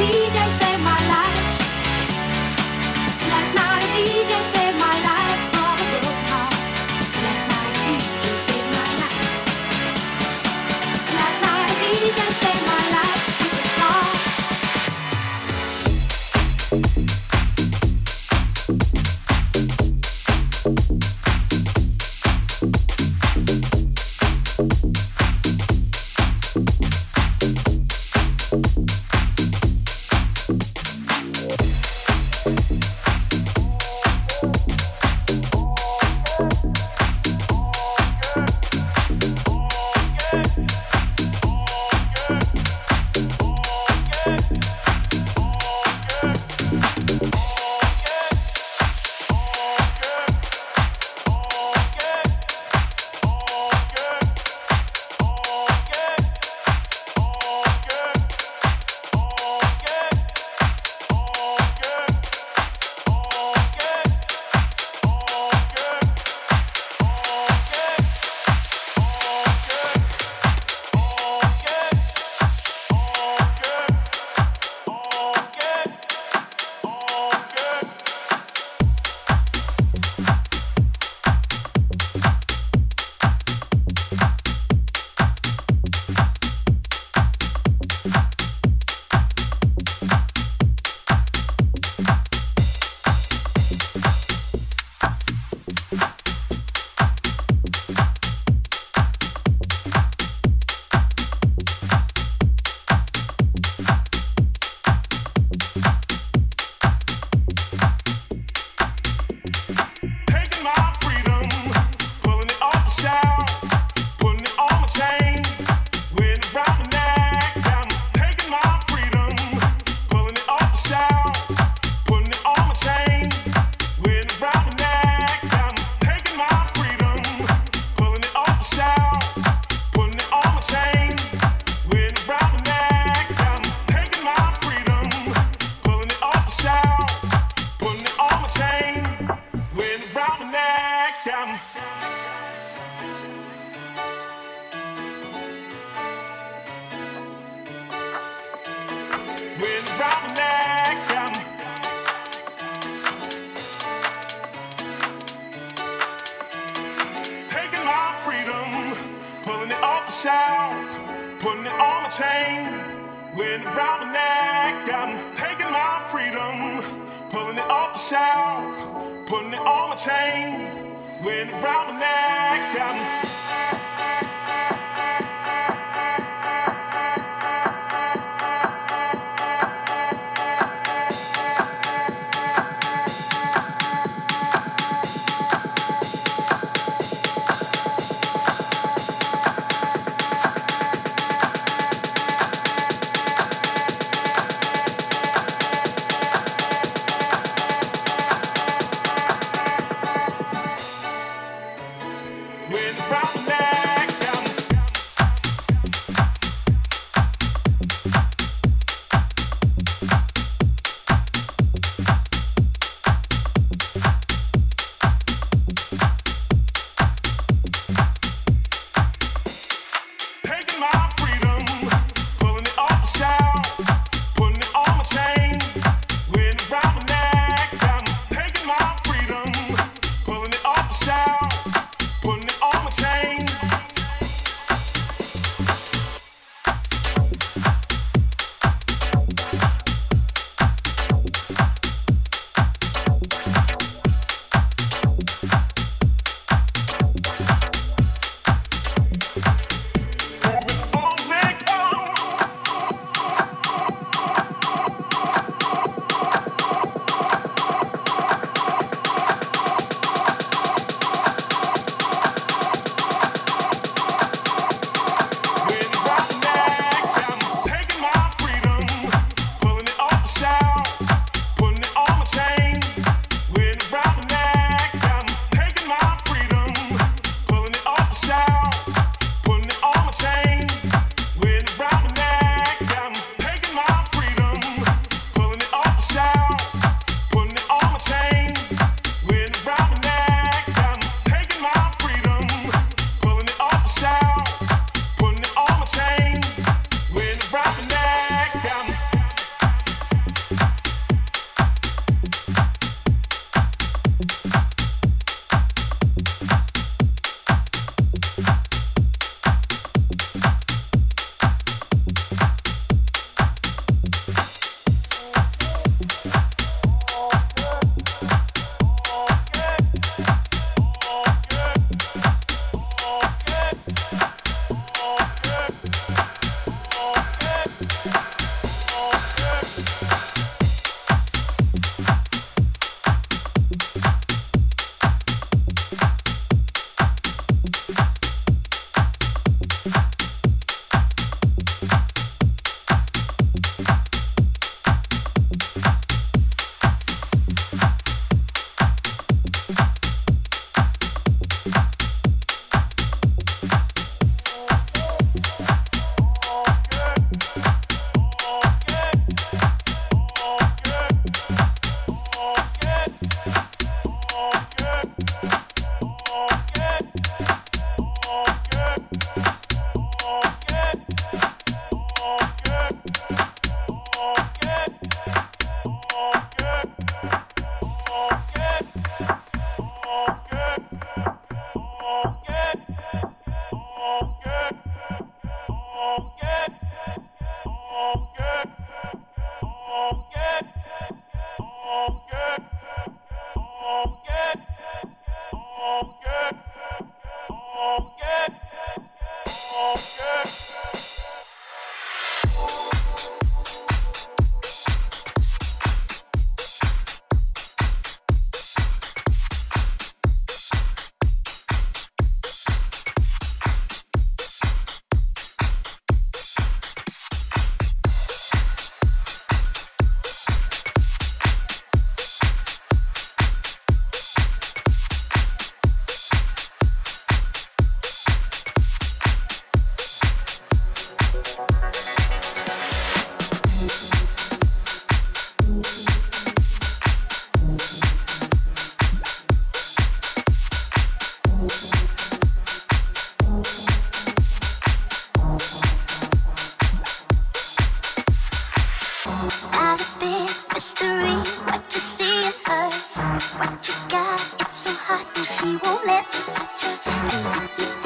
when got. It's so hot, and she won't let me touch her.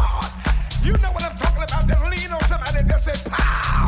hard. You know what I'm talking about. Just lean on somebody and just say, pow.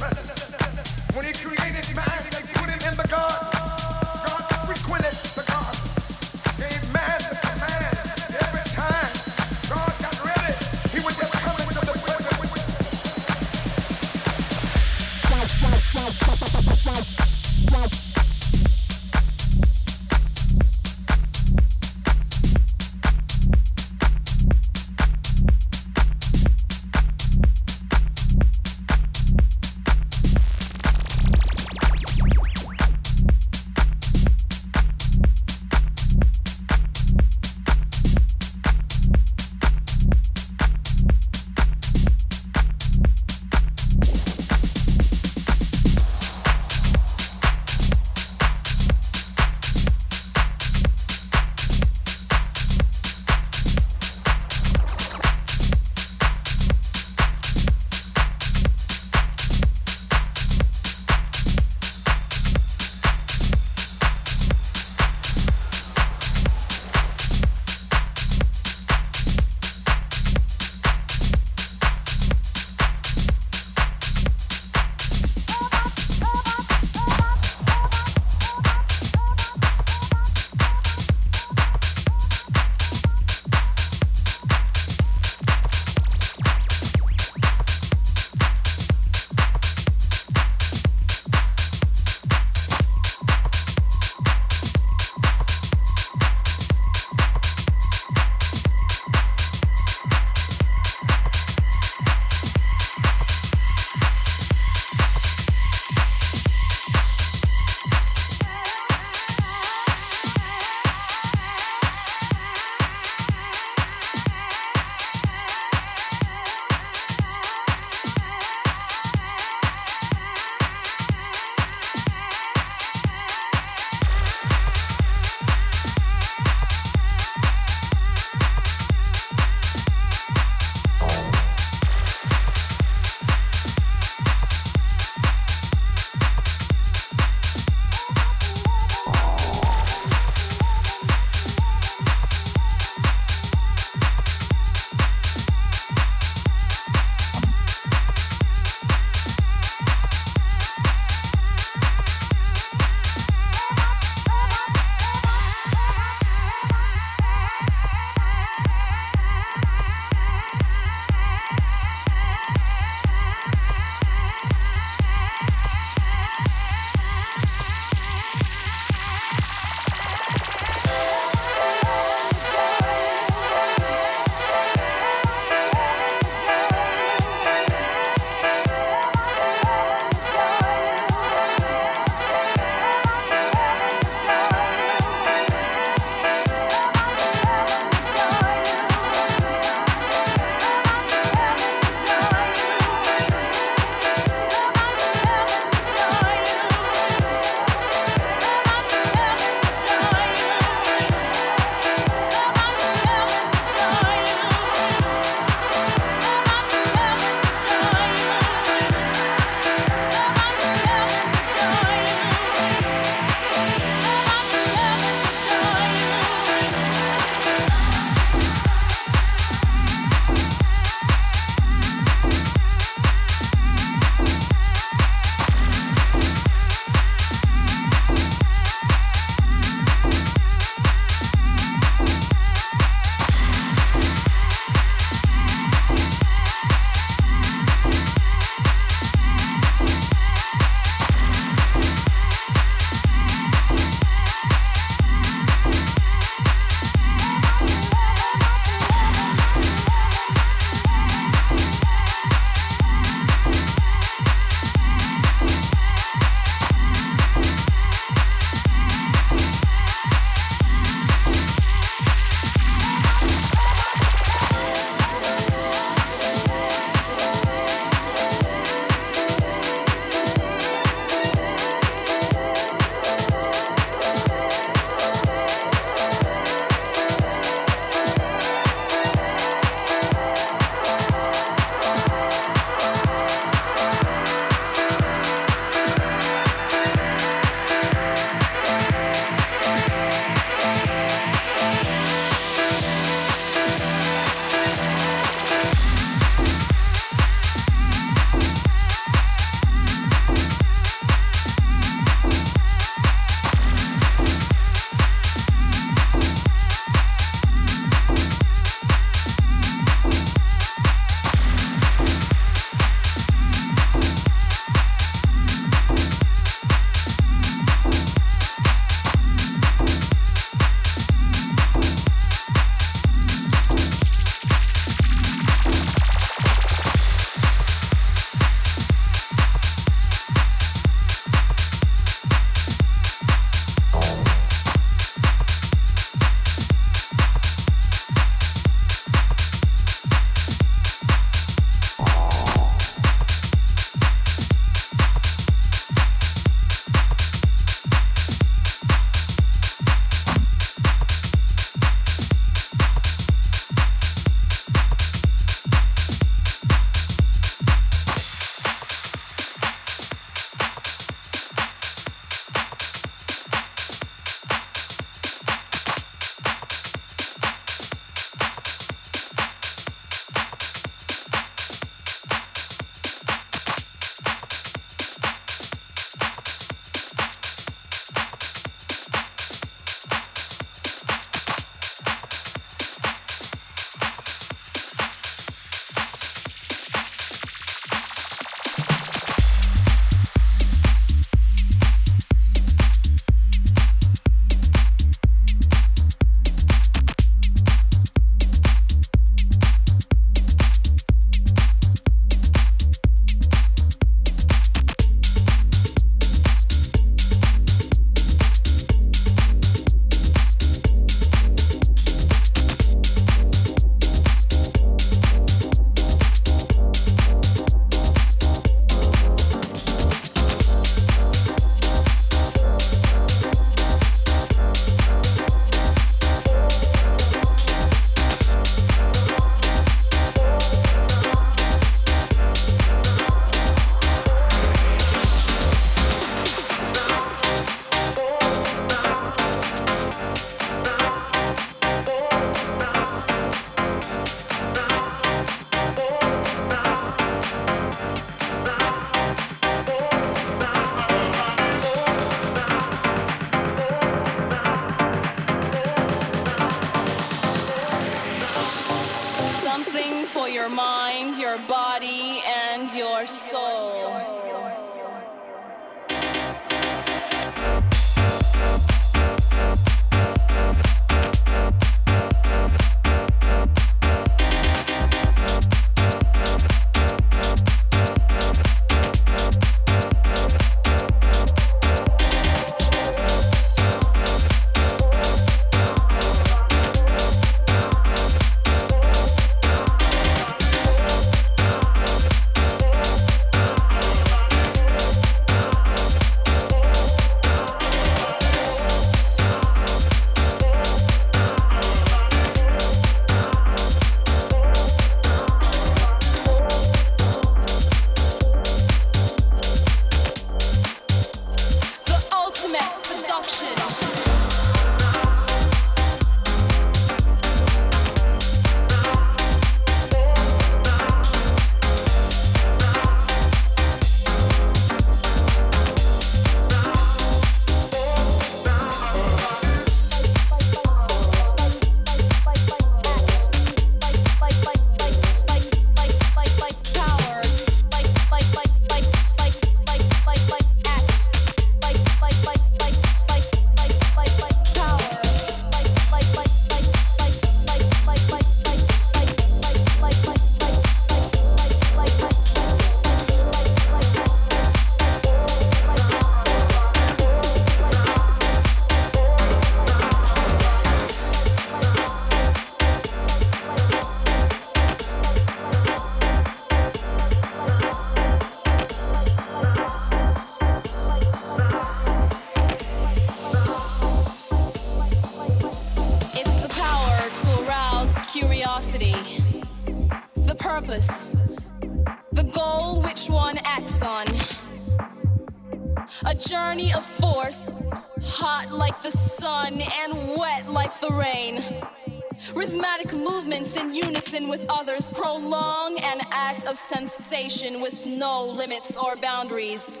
Or boundaries.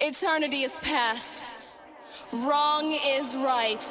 Eternity is past. Wrong is right.